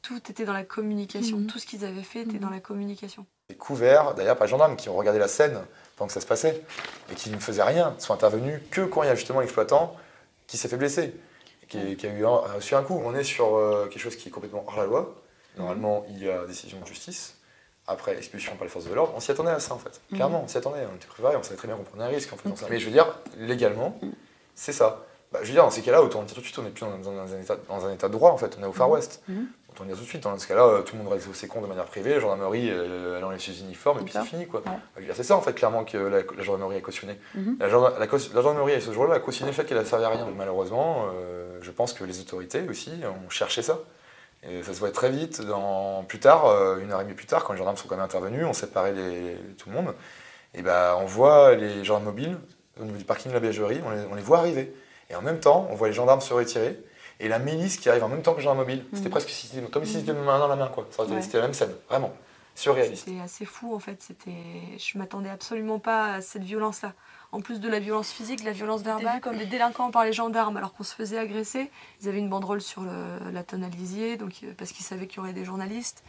Tout était dans la communication. Mhm. Tout ce qu'ils avaient fait était dans la communication. Les couverts, d'ailleurs, pas les gendarmes qui ont regardé la scène pendant que ça se passait et qui ne faisaient rien, sont intervenus que quand il y a justement l'exploitant qui s'est fait blesser qui, a eu reçu un coup. On est sur euh, quelque chose qui est complètement hors la loi. Normalement, il y a décision de justice. Après, expulsion par les forces de l'ordre. On s'y attendait à ça, en fait. Clairement, on s'y attendait. On était préparé, on savait très bien qu'on prenait un risque en faisant ça. Mais je veux dire, légalement, c'est ça. Bah, je veux dire, dans ces cas-là, autant dire tout de suite, on n'est plus dans, un état, dans, un état, de droit, en fait. On est au Far mhm. West. Autant dire tout de suite. Dans ce cas-là, euh, tout le monde reste ses comptes de manière privée. La gendarmerie, elle enlève ses uniformes et puis c'est fini, quoi. C'est ça, en fait, clairement, que la, gendarmerie a cautionné. la, gendarmerie, à ce jour-là, a cautionné le fait qu'elle a servi à rien. Malheureusement, euh, je pense que les autorités aussi ont cherché ça. Et ça se voit très vite. Dans, plus tard, euh, une heure et demie plus tard, quand les gendarmes sont quand même intervenus, on séparait les, tout le monde. Et ben, on voit les gendarmes mobiles au niveau du parking de la bergerie, on les, voit arriver. Et en même temps, on voit les gendarmes se retirer et la milice qui arrive en même temps que les gendarmes mobiles. C'était mmh. presque comme si c'était main dans la main, quoi. C'était la même scène, vraiment. Surréaliste. C'était assez fou en fait. C'était, je m'attendais absolument pas à cette violence-là. En plus de la violence physique, la violence verbale, comme des délinquants par les gendarmes alors qu'on se faisait agresser. Ils avaient une banderole sur le- la tonne à lisier, donc euh, parce qu'ils savaient qu'il y aurait des journalistes.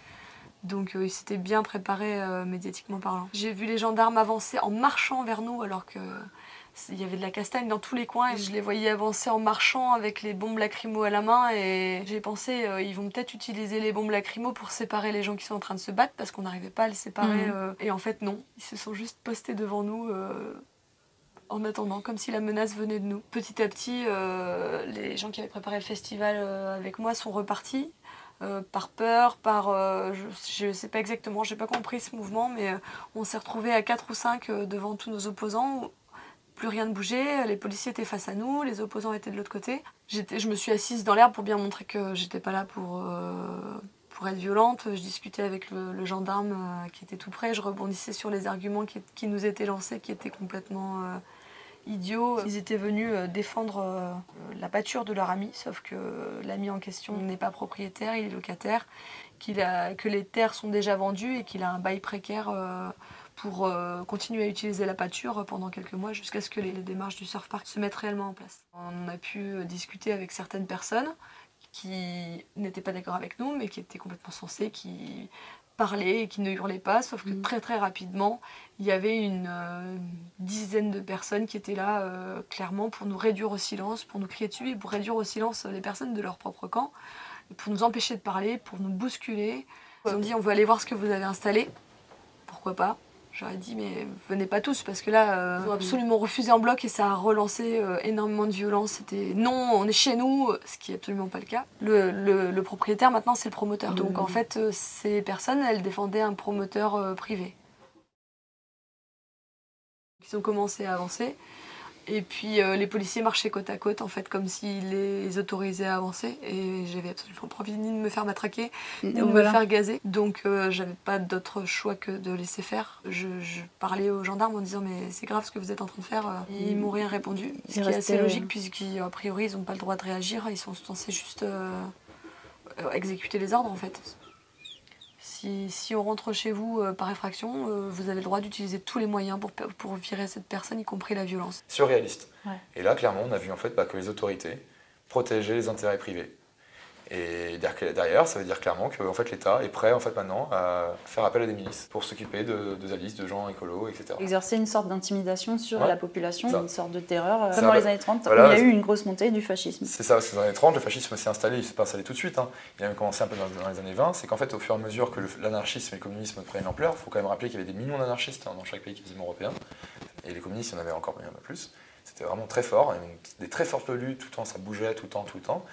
Donc euh, ils s'étaient bien préparés euh, médiatiquement parlant. J'ai vu les gendarmes avancer en marchant vers nous alors que il y avait de la castagne dans tous les coins et je les voyais avancer en marchant avec les bombes lacrymo à la main et j'ai pensé euh, ils vont peut-être utiliser les bombes lacrymo pour séparer les gens qui sont en train de se battre parce qu'on n'arrivait pas à les séparer Mhm. euh, et en fait non ils se sont juste postés devant nous euh, en attendant comme si la menace venait de nous petit à petit les gens qui avaient préparé le festival avec moi sont repartis euh, par peur, par... euh, je ne sais pas exactement, j'ai pas compris ce mouvement, mais euh, on s'est retrouvés à 4 ou 5 devant tous nos opposants. Plus rien ne bougeait, les policiers étaient face à nous, les opposants étaient de l'autre côté. Je me suis assise dans l'herbe pour bien montrer que j'étais pas là pour, euh, être violente. Je discutais avec le, gendarme euh, qui était tout près, je rebondissais sur les arguments qui, nous étaient lancés, qui étaient complètement euh, idiots. Ils étaient venus défendre la pâture de leur ami, sauf que l'ami en question n'est pas propriétaire, il est locataire, que les terres sont déjà vendues et qu'il a un bail précaire pour euh, continuer à utiliser la pâture pendant quelques mois jusqu'à ce que les, les démarches du surf park se mettent réellement en place. On a pu euh, discuter avec certaines personnes qui n'étaient pas d'accord avec nous, mais qui étaient complètement sensées, qui parlaient et qui ne hurlaient pas, sauf que Mhm. très très rapidement, il y avait une euh, dizaine de personnes qui étaient là euh, clairement pour nous réduire au silence, pour nous crier dessus et pour réduire au silence les personnes de leur propre camp, pour nous empêcher de parler, pour nous bousculer. Ils ont dit on veut aller voir ce que vous avez installé. Pourquoi pas? J'aurais dit mais venez pas tous parce que là euh, ils ont absolument refusé en bloc et ça a relancé euh, énormément de violence. C'était non on est chez nous, ce qui est absolument pas le cas. Le, le- le propriétaire maintenant c'est le promoteur. Donc en fait euh, ces personnes elles défendaient un promoteur privé. Ils ont commencé à avancer. Et puis euh, les policiers marchaient côte à côte, en fait, comme s'ils les autorisaient à avancer. Et j'avais absolument pas envie ni de me faire matraquer, ni de me faire gazer. Donc euh, j'avais pas d'autre choix que de laisser faire. Je, je parlais aux gendarmes en disant Mais c'est grave ce que vous êtes en train de faire. Ils m'ont rien répondu. Ce qui est assez logique, puisqu'a priori, ils n'ont pas le droit de réagir. Ils sont censés juste euh, euh, exécuter les ordres, en fait. Si, si on rentre chez vous euh, par effraction, euh, vous avez le droit d'utiliser tous les moyens pour, pour virer cette personne, y compris la violence. surréaliste. Ouais. Et là, clairement, on a vu en fait bah, que les autorités protégeaient les intérêts privés. Et derrière- ça veut dire clairement que en fait, l'État est prêt en fait, maintenant à faire appel à des milices pour s'occuper de, de Zalis, de gens écolos, etc. Exercer une sorte d'intimidation sur Ouais. la population, Ça. une sorte de terreur, euh, Ça comme dans les années 30, Voilà. où il y a eu une grosse montée du fascisme. C'est ça, parce que dans les années 30, le fascisme s'est installé, il ne s'est pas installé tout de suite. hein. Il a même commencé un peu dans, dans les années 20. C'est qu'en fait, au fur et à mesure que l'anarchisme et le communisme prennent ampleur, il faut quand même rappeler qu'il y avait des millions d'anarchistes hein, dans chaque pays quasiment européen. Et les communistes, il y en avait encore bien plus. C'était vraiment très fort. Il y avait une- des très fortes luttes, tout le temps, ça bougeait, tout le temps, tout le temps.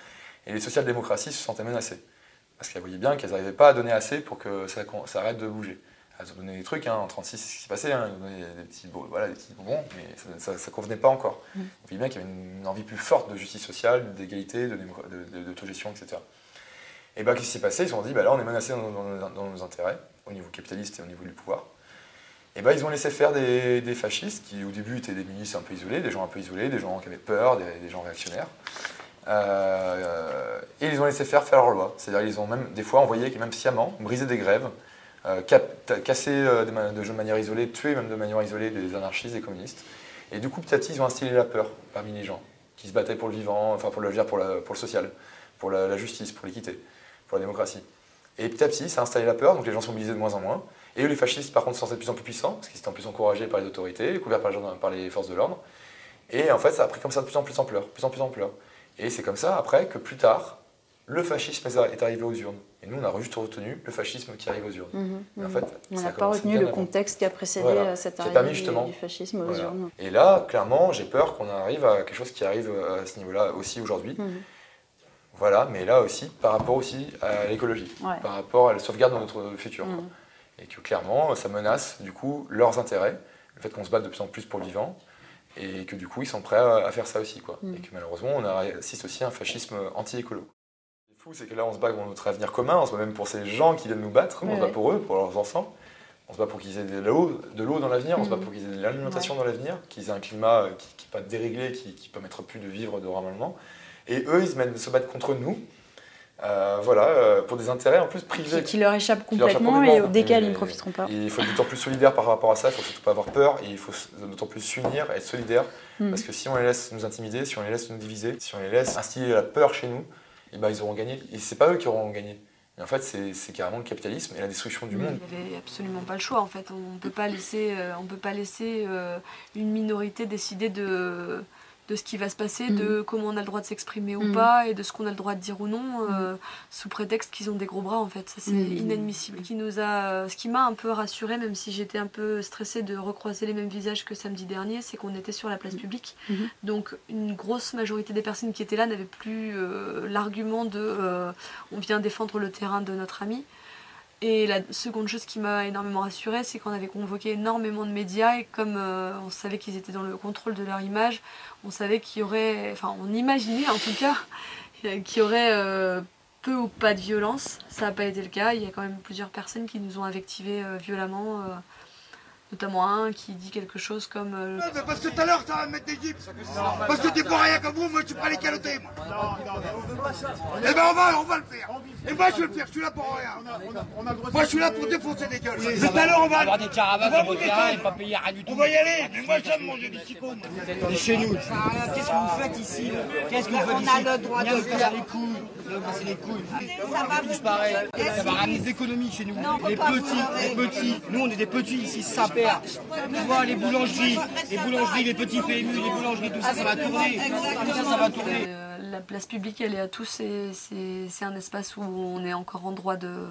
Et les social-démocraties se sentaient menacées. Parce qu'elles voyaient bien qu'elles n'arrivaient pas à donner assez pour que ça, ça arrête de bouger. Elles ont donné des trucs, hein, en 36, c'est ce qui s'est passé, hein, ils ont donné des petits, voilà, des petits bonbons, mais ça ne convenait pas encore. Mm. On voyait bien qu'il y avait une envie plus forte de justice sociale, d'égalité, de, démo- de, de- d'autogestion, etc. Et bah, qu'est-ce qui s'est passé? Ils se sont dit, bah, là, on est menacé dans, dans nos- dans nos intérêts, au niveau capitaliste et au niveau du pouvoir. Et bah, ils ont laissé faire des, des fascistes qui, au début, étaient des milices un peu isolés, des gens un peu isolés, des gens qui avaient peur, des, des gens réactionnaires. Euh, et ils ont laissé faire faire leur loi. C'est-à-dire ils ont même, des fois, envoyé, même sciemment, briser des grèves, euh, casser euh, de, ma- de manière isolée, tuer même de manière isolée des anarchistes, des communistes. Et du coup, petit à petit, ils ont instillé la peur parmi les gens qui se battaient pour le vivant, enfin pour dire, pour, pour le social, pour la, justice, pour l'équité, pour la démocratie. Et petit à petit, ça a installé la peur, donc les gens sont mobilisés de moins en moins. Et les fascistes, par contre, sont de plus en plus puissants, parce qu'ils étaient en plus encouragés par les autorités, couverts par les, forces de l'ordre. Et en fait, ça a pris comme ça de plus en plus ampleur, plus en plus ampleur. Et c'est comme ça, après, que plus tard, le fascisme est arrivé aux urnes. Et nous, on a juste retenu le fascisme qui arrive aux urnes. Mhm, en mhm. fait, On n'a pas retenu le contexte qui a précédé Voilà. euh, cette arrivée du- fascisme aux Voilà. urnes. Et là, clairement, j'ai peur qu'on arrive à quelque chose qui arrive euh, à ce niveau-là aussi aujourd'hui. Mhm. Voilà, mais là aussi, par rapport aussi à l'écologie, Ouais. par rapport à la sauvegarde de notre futur. Et que clairement, ça menace du coup leurs intérêts, le fait qu'on se batte de plus en plus pour le vivant, et que du coup, ils sont prêts à, à faire ça aussi. Quoi. Mhm. Et que malheureusement, on assiste aussi à un fascisme anti-écolo. Ce qui est fou, c'est que là, on se bat pour notre avenir commun, on se bat même pour ces gens qui viennent nous battre, on se bat ouais. pour eux, pour leurs enfants. On se bat pour qu'ils aient de l'eau, de l'eau dans l'avenir, on se bat Mhm. pour qu'ils aient de l'alimentation dans l'avenir, qu'ils aient un climat euh, qui n'est pas déréglé, qui, qui permettra plus de vivre normalement. Et eux, ils se, mettent- se battent contre nous Euh, voilà, euh, pour des intérêts en plus privés. Qui, qui leur échappent Qui leur échappent complètement et complètement. desquels Et- ils ne profiteront pas. Et il faut être d'autant plus solidaire par rapport à ça, il faut surtout pas avoir peur, et il faut d'autant plus s'unir, être solidaire, Mm. parce que si on les laisse nous intimider, si on les laisse nous diviser, si on les laisse instiller la peur chez nous, et ben ils auront gagné. Et c'est pas eux qui auront gagné. Mais en fait, c'est carrément le capitalisme et la destruction du monde. Il n'y avait absolument pas le choix en fait. On ne peut pas laisser, euh, on peut pas laisser euh, une minorité décider de, de ce qui va se passer, de comment on a le droit de s'exprimer ou Mhm. pas et de ce qu'on a le droit de dire ou non, euh, sous prétexte qu'ils ont des gros bras en fait. Ça c'est inadmissible. Qui nous a, ce qui m'a un peu rassurée, même si j'étais un peu stressée de recroiser les mêmes visages que samedi dernier, c'est qu'on était sur la place publique. Mhm. Donc une grosse majorité des personnes qui étaient là n'avaient plus euh, l'argument de euh, on vient défendre le terrain de notre ami. Et la seconde chose qui m'a énormément rassurée, c'est qu'on avait convoqué énormément de médias et comme euh, on savait qu'ils étaient dans le contrôle de leur image, on savait qu'il y aurait, enfin on imaginait en tout cas, qu'il y aurait euh, peu ou pas de violence. Ça n'a pas été le cas. Il y a quand même plusieurs personnes qui nous ont invectivés euh, violemment, euh, notamment un qui dit quelque chose comme euh, Ouais, mais parce que tout à l'heure, ça va me mettre des gypses. Parce que t'es pas rien comme vous, moi je suis pas les calotés, moi. Eh ben on va, on va le faire. Et moi je vais le faire, je suis là pour rien. Moi je suis là pour défoncer des gueules. Tout à l'heure on va. des caravanes on va sur terrain et pas payer rien du tout. On va y aller, mais moi j'aime manger des chicots. moi. On est chez nous. Qu'est-ce que vous faites ici Qu'est-ce que vous faites ici On a le droit de le faire. les couilles. Casser les couilles. Ça va Tous pareil. Ça va ramener des économies chez nous. Non, les pas petits, les petits. Nous on est des petits ici, ça perd. Tu vois les boulangeries, les boulangeries, les petits PMU, les boulangeries, tout ça, ça va tourner. Tout ça, ça va tourner. Euh, la place publique, elle est à tous et c'est un espace où on est encore en droit de,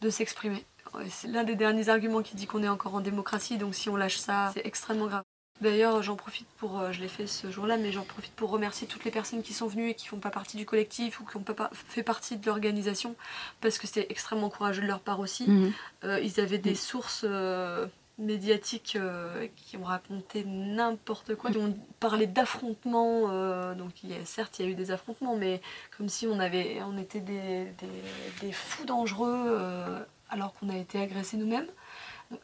de s'exprimer. C'est l'un des derniers arguments qui dit qu'on est encore en démocratie, donc si on lâche ça, c'est extrêmement grave. D'ailleurs, j'en profite pour, euh, je l'ai fait ce jour-là, mais j'en profite pour remercier toutes les personnes qui sont venues et qui font pas partie du collectif ou qui n'ont pas fait partie de l'organisation, parce que c'était extrêmement courageux de leur part aussi. Mhm. Euh, ils avaient des sources euh, médiatiques euh, qui ont raconté n'importe quoi, qui ont parlé d'affrontements. euh, donc il y a, certes, il y a eu des affrontements, mais comme si on, avait, on était des, des- des fous dangereux euh, alors qu'on a été agressés nous-mêmes.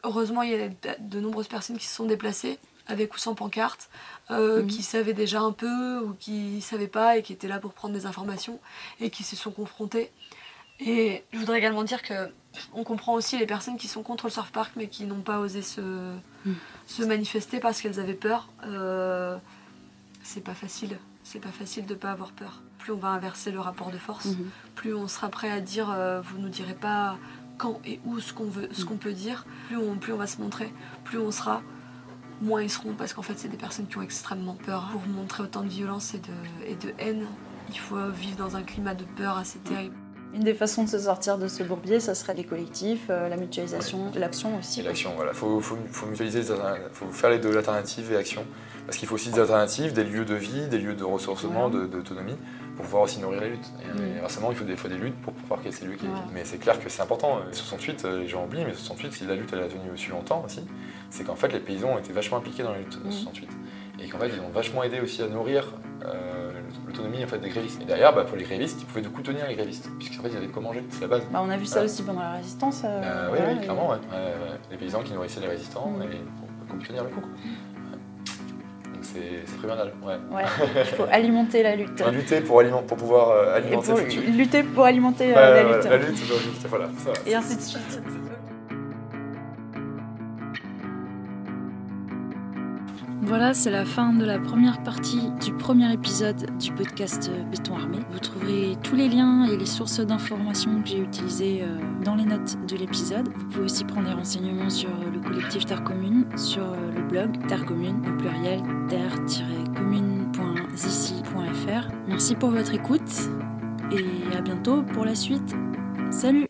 Heureusement, il y a de, de nombreuses personnes qui se sont déplacées avec ou sans pancarte, euh, Mhm. qui savaient déjà un peu ou qui ne savaient pas et qui étaient là pour prendre des informations et qui se sont confrontés. Et je voudrais également dire que on comprend aussi les personnes qui sont contre le surf park mais qui n'ont pas osé se, Mm. se manifester parce qu'elles avaient peur. Euh, c'est pas facile. C'est pas facile de pas avoir peur. Plus on va inverser le rapport de force, Mhm. plus on sera prêt à dire euh, vous nous direz pas quand et où ce qu'on veut, ce qu'on peut dire. Plus on, plus on va se montrer, plus on sera, moins ils seront parce qu'en fait c'est des personnes qui ont extrêmement peur. Pour montrer autant de violence et de, et de haine, il faut vivre dans un climat de peur assez terrible. Une des façons de se sortir de ce bourbier, ça serait les collectifs, euh, la mutualisation, l'action aussi. Et l'action, voilà. Faut, faut, faut mutualiser, alter- faut faire les deux, l'alternative et action. Parce qu'il faut aussi des alternatives, des lieux de vie, des lieux de ressourcement, d'autonomie, pour pouvoir aussi nourrir les luttes. Et, Mm. inversement, il faut des fois des luttes pour pouvoir casser les luttes. Ouais. Mais c'est clair que c'est important. 68, euh, les gens oublient, mais 68, si la lutte elle a tenu aussi longtemps aussi, c'est qu'en fait les paysans ont été vachement impliqués dans la lutte de Mm. 68. Et qu'en fait ils ont vachement aidé aussi à nourrir euh, l'autonomie en fait, des grévistes. Et derrière, bah, pour les grévistes, ils pouvaient du coup tenir les grévistes, puisqu'en fait ils avaient de quoi manger, c'est la base. Bah, on a vu ça aussi pendant la résistance. euh, Euh, oui, clairement, ouais. Les paysans qui nourrissaient les résistants Mm. et pour, pour tenir le coup. Donc c'est c'est primordial. Ouais. Ouais, il faut alimenter la lutte. Lutter pour, aliment- pour pouvoir euh, alimenter pour le futur. lutter pour alimenter euh, la lutte. la lutte, voilà. ça. Et ainsi de suite. Voilà, c'est la fin de la première partie du premier épisode du podcast euh, Béton Armé. Vous trouverez tous les liens et les sources d'informations que j'ai utilisées euh, dans les notes de l'épisode. Vous pouvez aussi prendre des renseignements sur euh, le collectif Terre Commune, sur le blog Terre Commune, au pluriel terre-commune.zici.fr. Merci pour votre écoute et à bientôt pour la suite. Salut